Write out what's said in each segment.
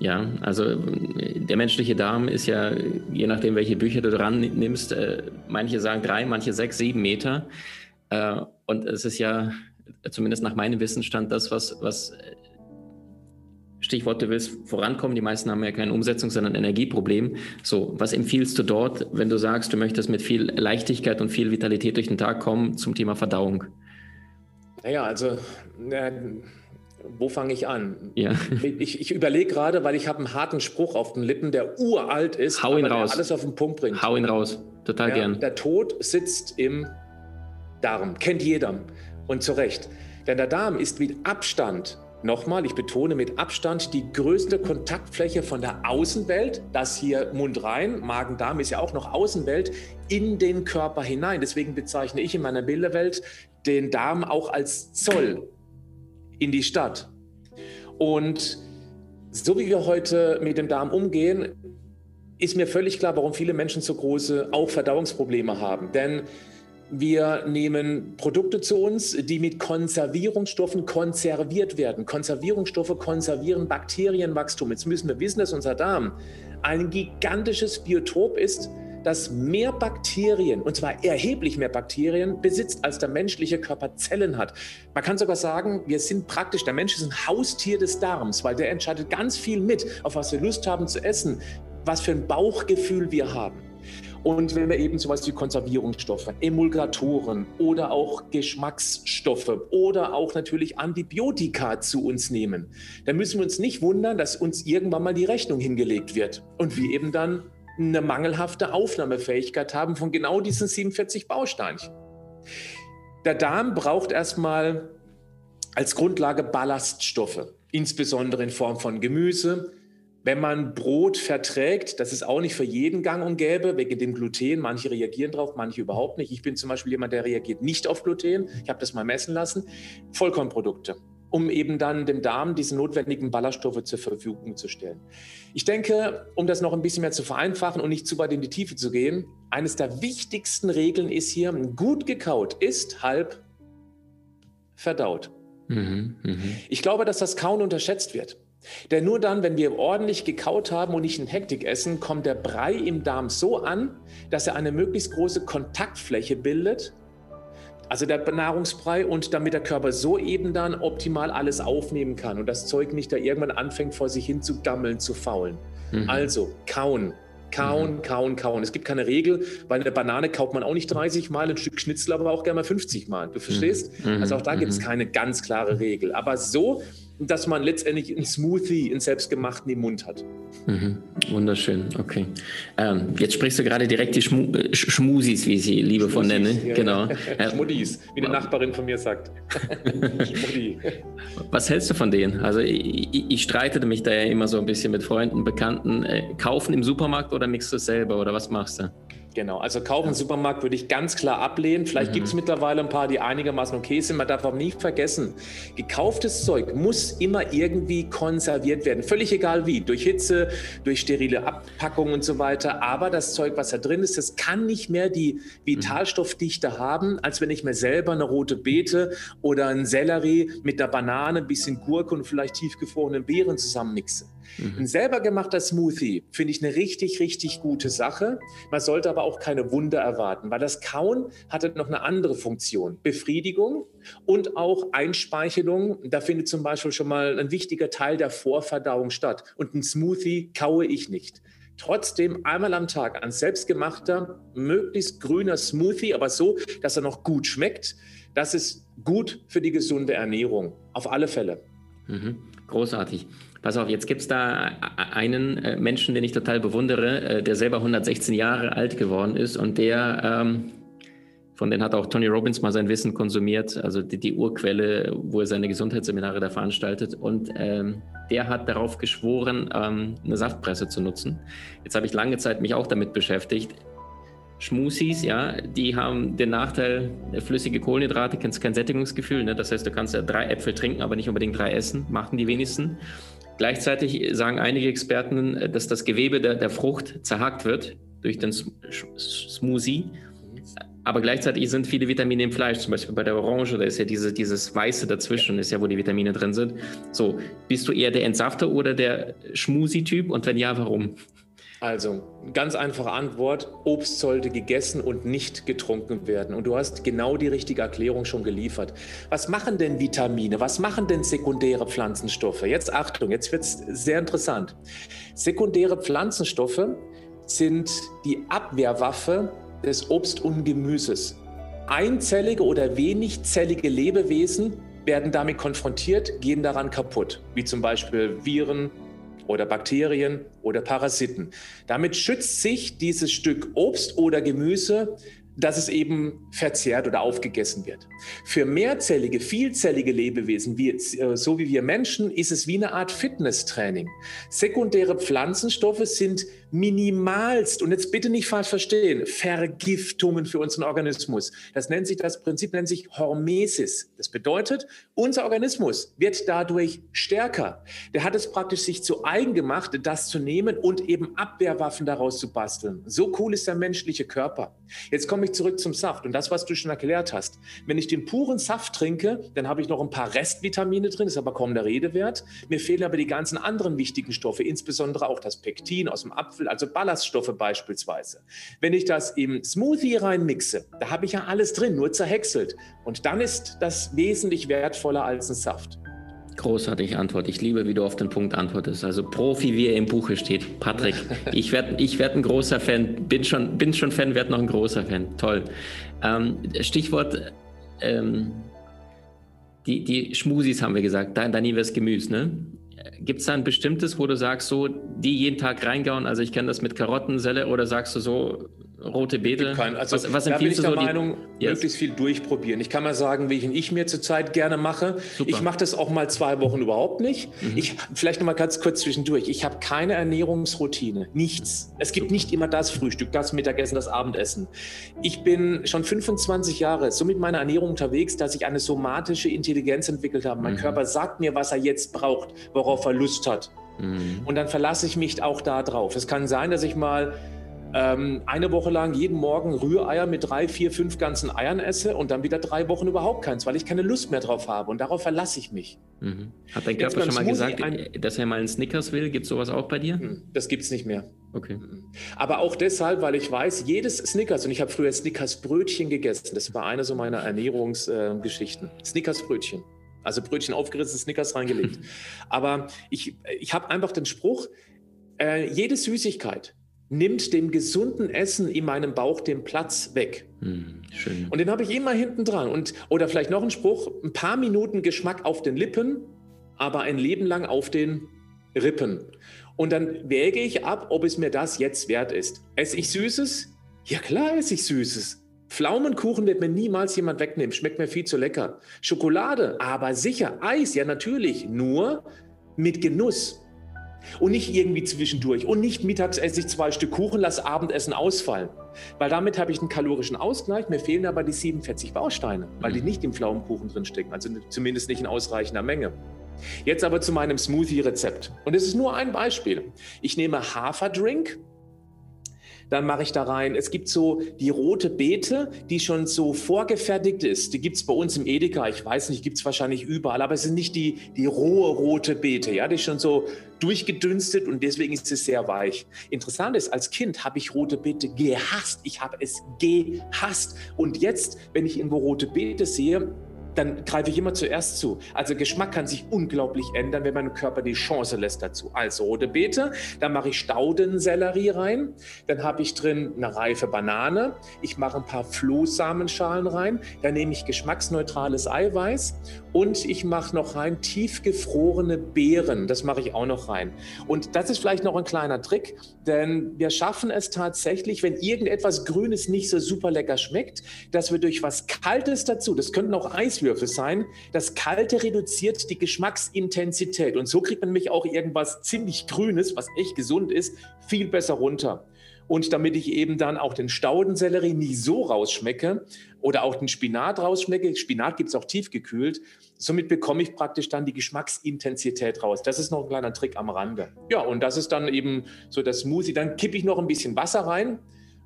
Ja, also der menschliche Darm ist ja, je nachdem, welche Bücher du dran nimmst, äh, manche sagen drei, manche sechs, sieben Meter. Äh, und es ist ja, zumindest nach meinem Wissensstand, das, was, was Stichwort, du willst vorankommen. Die meisten haben ja kein Umsetzungs-, sondern Energieproblem. So, was empfiehlst du dort, wenn du sagst, du möchtest mit viel Leichtigkeit und viel Vitalität durch den Tag kommen zum Thema Verdauung? Naja, also äh, wo fange ich an? Ja. Ich, ich überlege gerade, weil ich habe einen harten Spruch auf den Lippen, der uralt ist, Hau ihn raus. alles auf den Punkt bringt. Hau ihn raus. Total ja, gern. Der Tod sitzt im Darm. Kennt jeder. Und zu Recht. Denn der Darm ist mit Abstand, nochmal, ich betone mit Abstand, die größte Kontaktfläche von der Außenwelt, das hier Mund rein, Magen-Darm ist ja auch noch Außenwelt, in den Körper hinein. Deswegen bezeichne ich in meiner Bilderwelt den Darm auch als Zoll in die Stadt. Und so wie wir heute mit dem Darm umgehen, ist mir völlig klar, warum viele Menschen so große auch Verdauungsprobleme haben. Denn wir nehmen Produkte zu uns, die mit Konservierungsstoffen konserviert werden. Konservierungsstoffe konservieren Bakterienwachstum. Jetzt müssen wir wissen, dass unser Darm ein gigantisches Biotop ist, das mehr Bakterien, und zwar erheblich mehr Bakterien, besitzt, als der menschliche Körper Zellen hat. Man kann sogar sagen, wir sind praktisch, der Mensch ist ein Haustier des Darms, weil der entscheidet ganz viel mit, auf was wir Lust haben zu essen, was für ein Bauchgefühl wir haben. Und wenn wir eben sowas wie Konservierungsstoffe, Emulgatoren oder auch Geschmacksstoffe oder auch natürlich Antibiotika zu uns nehmen, dann müssen wir uns nicht wundern, dass uns irgendwann mal die Rechnung hingelegt wird und wir eben dann eine mangelhafte Aufnahmefähigkeit haben von genau diesen 47 Bausteinchen. Der Darm braucht erstmal als Grundlage Ballaststoffe, insbesondere in Form von Gemüse. Wenn man Brot verträgt, das ist auch nicht für jeden gang und gäbe, wegen dem Gluten. Manche reagieren drauf, manche überhaupt nicht. Ich bin zum Beispiel jemand, der reagiert nicht auf Gluten. Ich habe das mal messen lassen. Vollkornprodukte um eben dann dem Darm diese notwendigen Ballaststoffe zur Verfügung zu stellen. Ich denke, um das noch ein bisschen mehr zu vereinfachen und nicht zu weit in die Tiefe zu gehen, eines der wichtigsten Regeln ist hier, gut gekaut ist halb verdaut. Mhm, mh. Ich glaube, dass das Kauen unterschätzt wird. Denn nur dann, wenn wir ordentlich gekaut haben und nicht in Hektik essen, kommt der Brei im Darm so an, dass er eine möglichst große Kontaktfläche bildet also der Nahrungsbrei und damit der Körper so eben dann optimal alles aufnehmen kann und das Zeug nicht da irgendwann anfängt vor sich hin zu gammeln, zu faulen. Mhm. Also kauen, kauen, mhm. kauen, kauen. Es gibt keine Regel, weil eine Banane kauft man auch nicht 30 Mal, ein Stück Schnitzel aber auch gerne mal 50 Mal. Du verstehst? Mhm. Also auch da gibt es mhm. keine ganz klare Regel. Aber so dass man letztendlich ein Smoothie, einen selbstgemachten im Mund hat. Mhm. Wunderschön, okay. Ähm, jetzt sprichst du gerade direkt die Schmu äh, Schmusis, wie ich sie liebevoll nenne. Ja, genau. Ja. Schmuddis, wie eine Nachbarin von mir sagt. Schmuddi. Was hältst du von denen? Also ich, ich, streitete mich da ja immer so ein bisschen mit Freunden, Bekannten. Äh, kaufen im Supermarkt oder mixst du es selber oder was machst du? Genau, also kaufen im Supermarkt würde ich ganz klar ablehnen. Vielleicht mhm. gibt es mittlerweile ein paar, die einigermaßen okay sind. Man darf auch nicht vergessen, gekauftes Zeug muss immer irgendwie konserviert werden. Völlig egal wie, durch Hitze, durch sterile Abpackung und so weiter. Aber das Zeug, was da drin ist, das kann nicht mehr die Vitalstoffdichte haben, als wenn ich mir selber eine rote Beete oder einen Sellerie mit einer Banane, ein bisschen Gurke und vielleicht tiefgefrorenen Beeren zusammenmixe. Mhm. Ein selber gemachter Smoothie finde ich eine richtig, richtig gute Sache. Man sollte aber auch keine Wunder erwarten, weil das Kauen hatte noch eine andere Funktion. Befriedigung und auch Einspeichelung. Da findet zum Beispiel schon mal ein wichtiger Teil der Vorverdauung statt. Und ein Smoothie kaue ich nicht. Trotzdem einmal am Tag ein selbstgemachter, möglichst grüner Smoothie, aber so, dass er noch gut schmeckt. Das ist gut für die gesunde Ernährung. Auf alle Fälle. Mhm. Großartig. Pass auf, jetzt gibt es da einen äh, Menschen, den ich total bewundere, äh, der selber 116 Jahre alt geworden ist und der, ähm, von dem hat auch Tony Robbins mal sein Wissen konsumiert, also die, die Urquelle, wo er seine Gesundheitsseminare da veranstaltet. Und ähm, der hat darauf geschworen, ähm, eine Saftpresse zu nutzen. Jetzt habe ich lange Zeit mich auch damit beschäftigt. Schmusis, ja, die haben den Nachteil, flüssige Kohlenhydrate, kennst kein Sättigungsgefühl. Ne? Das heißt, du kannst ja drei Äpfel trinken, aber nicht unbedingt drei essen, machen die wenigsten. Gleichzeitig sagen einige Experten, dass das Gewebe der, der Frucht zerhackt wird durch den Smoothie. Aber gleichzeitig sind viele Vitamine im Fleisch, zum Beispiel bei der Orange, da ist ja diese, dieses Weiße dazwischen, ist ja, wo die Vitamine drin sind. So, bist du eher der Entsafter oder der Schmusi-Typ? Und wenn ja, warum? Also, ganz einfache Antwort, Obst sollte gegessen und nicht getrunken werden. Und du hast genau die richtige Erklärung schon geliefert. Was machen denn Vitamine? Was machen denn sekundäre Pflanzenstoffe? Jetzt Achtung, jetzt wird es sehr interessant. Sekundäre Pflanzenstoffe sind die Abwehrwaffe des Obst und Gemüses. Einzellige oder wenigzellige Lebewesen werden damit konfrontiert, gehen daran kaputt, wie zum Beispiel Viren, oder Bakterien oder Parasiten. Damit schützt sich dieses Stück Obst oder Gemüse dass es eben verzehrt oder aufgegessen wird. Für mehrzellige, vielzellige Lebewesen, wie, äh, so wie wir Menschen, ist es wie eine Art Fitnesstraining. Sekundäre Pflanzenstoffe sind minimalst, und jetzt bitte nicht falsch verstehen, Vergiftungen für unseren Organismus. Das nennt sich, das Prinzip nennt sich Hormesis. Das bedeutet, unser Organismus wird dadurch stärker. Der hat es praktisch sich zu eigen gemacht, das zu nehmen und eben Abwehrwaffen daraus zu basteln. So cool ist der menschliche Körper. Jetzt komme ich zurück zum Saft und das, was du schon erklärt hast. Wenn ich den puren Saft trinke, dann habe ich noch ein paar Restvitamine drin, ist aber kaum der Rede wert. Mir fehlen aber die ganzen anderen wichtigen Stoffe, insbesondere auch das Pektin aus dem Apfel, also Ballaststoffe beispielsweise. Wenn ich das im Smoothie reinmixe, da habe ich ja alles drin, nur zerhäckselt. Und dann ist das wesentlich wertvoller als ein Saft. Großartige Antwort. Ich liebe, wie du auf den Punkt antwortest. Also Profi, wie er im Buche steht. Patrick, ich werde ich werd ein großer Fan. Bin schon, bin schon Fan, werde noch ein großer Fan. Toll. Ähm, Stichwort, ähm, die, die Schmusis haben wir gesagt. Da, da nie das Gemüse, ne? Gibt es da ein bestimmtes, wo du sagst, so, die jeden Tag reingauen? Also ich kenne das mit Karotten, Selle, oder sagst du so, rote Beete? Kein, also was, was da bin ich der so Meinung, die, möglichst viel durchprobieren. Ich kann mal sagen, welchen ich mir zurzeit gerne mache. Super. Ich mache das auch mal zwei Wochen überhaupt nicht. Mhm. Ich, vielleicht noch mal ganz kurz zwischendurch. Ich habe keine Ernährungsroutine. Nichts. Es gibt Super. nicht immer das Frühstück, das Mittagessen, das Abendessen. Ich bin schon 25 Jahre so mit meiner Ernährung unterwegs, dass ich eine somatische Intelligenz entwickelt habe. Mein mhm. Körper sagt mir, was er jetzt braucht, worauf er Lust hat. Mhm. Und dann verlasse ich mich auch da drauf. Es kann sein, dass ich mal ähm, eine Woche lang jeden Morgen Rühreier mit drei, vier, fünf ganzen Eiern esse und dann wieder drei Wochen überhaupt keins, weil ich keine Lust mehr drauf habe. Und darauf verlasse ich mich. Mhm. Hat dein Körper schon mal gesagt, ein, dass er mal einen Snickers will? Gibt es sowas auch bei dir? Hm, das gibt es nicht mehr. Okay. Hm. Aber auch deshalb, weil ich weiß, jedes Snickers, und ich habe früher Snickers Brötchen gegessen, das war eine so meiner Ernährungsgeschichten. Äh, Snickers Brötchen. Also Brötchen aufgerissen, Snickers reingelegt. Aber ich, ich habe einfach den Spruch, äh, jede Süßigkeit, nimmt dem gesunden Essen in meinem Bauch den Platz weg. Hm, schön. Und den habe ich immer hinten dran. Und, oder vielleicht noch ein Spruch, ein paar Minuten Geschmack auf den Lippen, aber ein Leben lang auf den Rippen. Und dann wäge ich ab, ob es mir das jetzt wert ist. Esse ich Süßes? Ja klar esse ich Süßes. Pflaumenkuchen wird mir niemals jemand wegnehmen, schmeckt mir viel zu lecker. Schokolade, aber sicher. Eis, ja natürlich, nur mit Genuss. Und nicht irgendwie zwischendurch. Und nicht mittags esse ich zwei Stück Kuchen, lass Abendessen ausfallen. Weil damit habe ich einen kalorischen Ausgleich. Mir fehlen aber die 47 Bausteine, weil die mhm. nicht im Pflaumenkuchen drinstecken. Also zumindest nicht in ausreichender Menge. Jetzt aber zu meinem Smoothie-Rezept. Und es ist nur ein Beispiel. Ich nehme Haferdrink, dann mache ich da rein. Es gibt so die rote Beete, die schon so vorgefertigt ist. Die gibt es bei uns im Edeka. Ich weiß nicht, gibt es wahrscheinlich überall, aber es ist nicht die, die rohe rote Beete. Ja, die ist schon so durchgedünstet und deswegen ist es sehr weich. Interessant ist, als Kind habe ich rote Beete gehasst. Ich habe es gehasst. Und jetzt, wenn ich irgendwo rote Beete sehe, dann greife ich immer zuerst zu. Also Geschmack kann sich unglaublich ändern, wenn mein Körper die Chance lässt dazu. Also rote Beete, dann mache ich Staudensellerie rein, dann habe ich drin eine reife Banane, ich mache ein paar Flohsamenschalen rein, dann nehme ich geschmacksneutrales Eiweiß und ich mache noch rein tiefgefrorene Beeren, das mache ich auch noch rein. Und das ist vielleicht noch ein kleiner Trick, denn wir schaffen es tatsächlich, wenn irgendetwas Grünes nicht so super lecker schmeckt, dass wir durch was Kaltes dazu, das könnten auch Eis Eiswürfel sein. Das Kalte reduziert die Geschmacksintensität und so kriegt man nämlich auch irgendwas ziemlich Grünes, was echt gesund ist, viel besser runter. und damit ich eben dann auch den Staudensellerie nie so rausschmecke oder auch den Spinat rausschmecke. Spinat gibt es auch tiefgekühlt. Somit bekomme ich praktisch dann die Geschmacksintensität raus. Das ist noch ein kleiner Trick am Rande. Ja, und das ist dann eben so das Smoothie. Dann kippe ich noch ein bisschen Wasser rein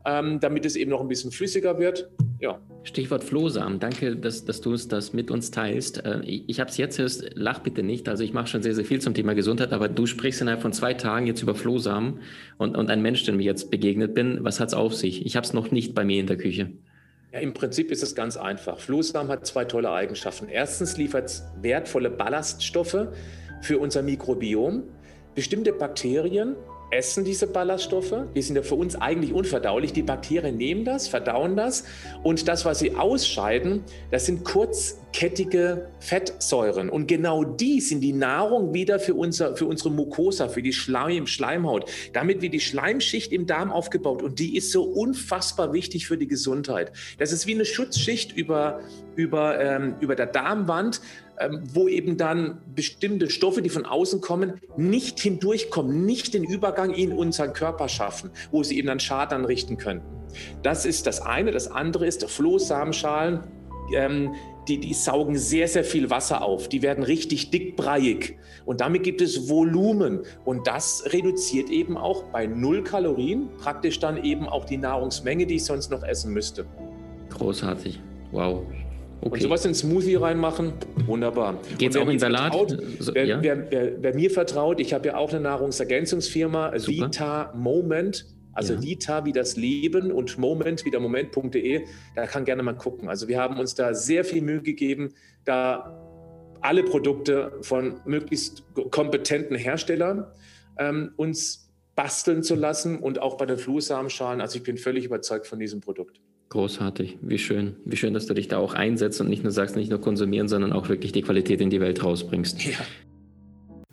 ähm, damit es eben noch ein bisschen flüssiger wird. Ja. Stichwort Flohsamen. Danke, dass, dass du das mit uns teilst. Äh, ich ich habe es jetzt hörst, lach bitte nicht. Also ich mache schon sehr, sehr viel zum Thema Gesundheit, aber du sprichst innerhalb von zwei Tagen jetzt über Flohsamen und, und ein Mensch, dem mir jetzt begegnet bin, was hat es auf sich? Ich habe es noch nicht bei mir in der Küche. Ja, Im Prinzip ist es ganz einfach. Flohsamen hat zwei tolle Eigenschaften. Erstens liefert es wertvolle Ballaststoffe für unser Mikrobiom. Bestimmte Bakterien essen diese Ballaststoffe. Die sind ja für uns eigentlich unverdaulich. Die Bakterien nehmen das, verdauen das und das, was sie ausscheiden, das sind kurzkettige Fettsäuren. Und genau die sind die Nahrung wieder für, unser, für unsere Mucosa, für die Schleim, Schleimhaut. Damit wird die Schleimschicht im Darm aufgebaut und die ist so unfassbar wichtig für die Gesundheit. Das ist wie eine Schutzschicht über, über, ähm, über der Darmwand wo eben dann bestimmte Stoffe, die von außen kommen, nicht hindurchkommen, nicht den Übergang in unseren Körper schaffen, wo sie eben dann Schaden anrichten könnten. Das ist das eine. Das andere ist Flohsamenschalen. Ähm, die, die saugen sehr, sehr viel Wasser auf. Die werden richtig dickbreiig. Und damit gibt es Volumen. Und das reduziert eben auch bei null Kalorien praktisch dann eben auch die Nahrungsmenge, die ich sonst noch essen müsste. Großartig. Wow. Okay. Und sowas in Smoothie reinmachen, wunderbar. Geht es auch in Salat? Vertraut, wer, ja. wer, wer, wer, mir vertraut, ich habe ja auch eine Nahrungsergänzungsfirma, Super. Vita Moment, also ja. Vita wie das Leben und Moment wie der Moment.de, da kann gerne mal gucken. Also wir haben uns da sehr viel Mühe gegeben, da alle Produkte von möglichst kompetenten Herstellern ähm, uns basteln zu lassen und auch bei den Flussamenschalen. Also ich bin völlig überzeugt von diesem Produkt. Großartig, wie schön. Wie schön, dass du dich da auch einsetzt und nicht nur sagst, nicht nur konsumieren, sondern auch wirklich die Qualität in die Welt rausbringst. Ja.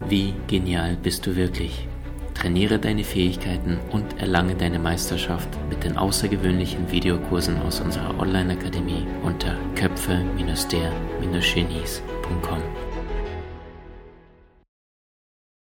Wie genial bist du wirklich? Trainiere deine Fähigkeiten und erlange deine Meisterschaft mit den außergewöhnlichen Videokursen aus unserer Online-Akademie unter köpfe-der-genies.com.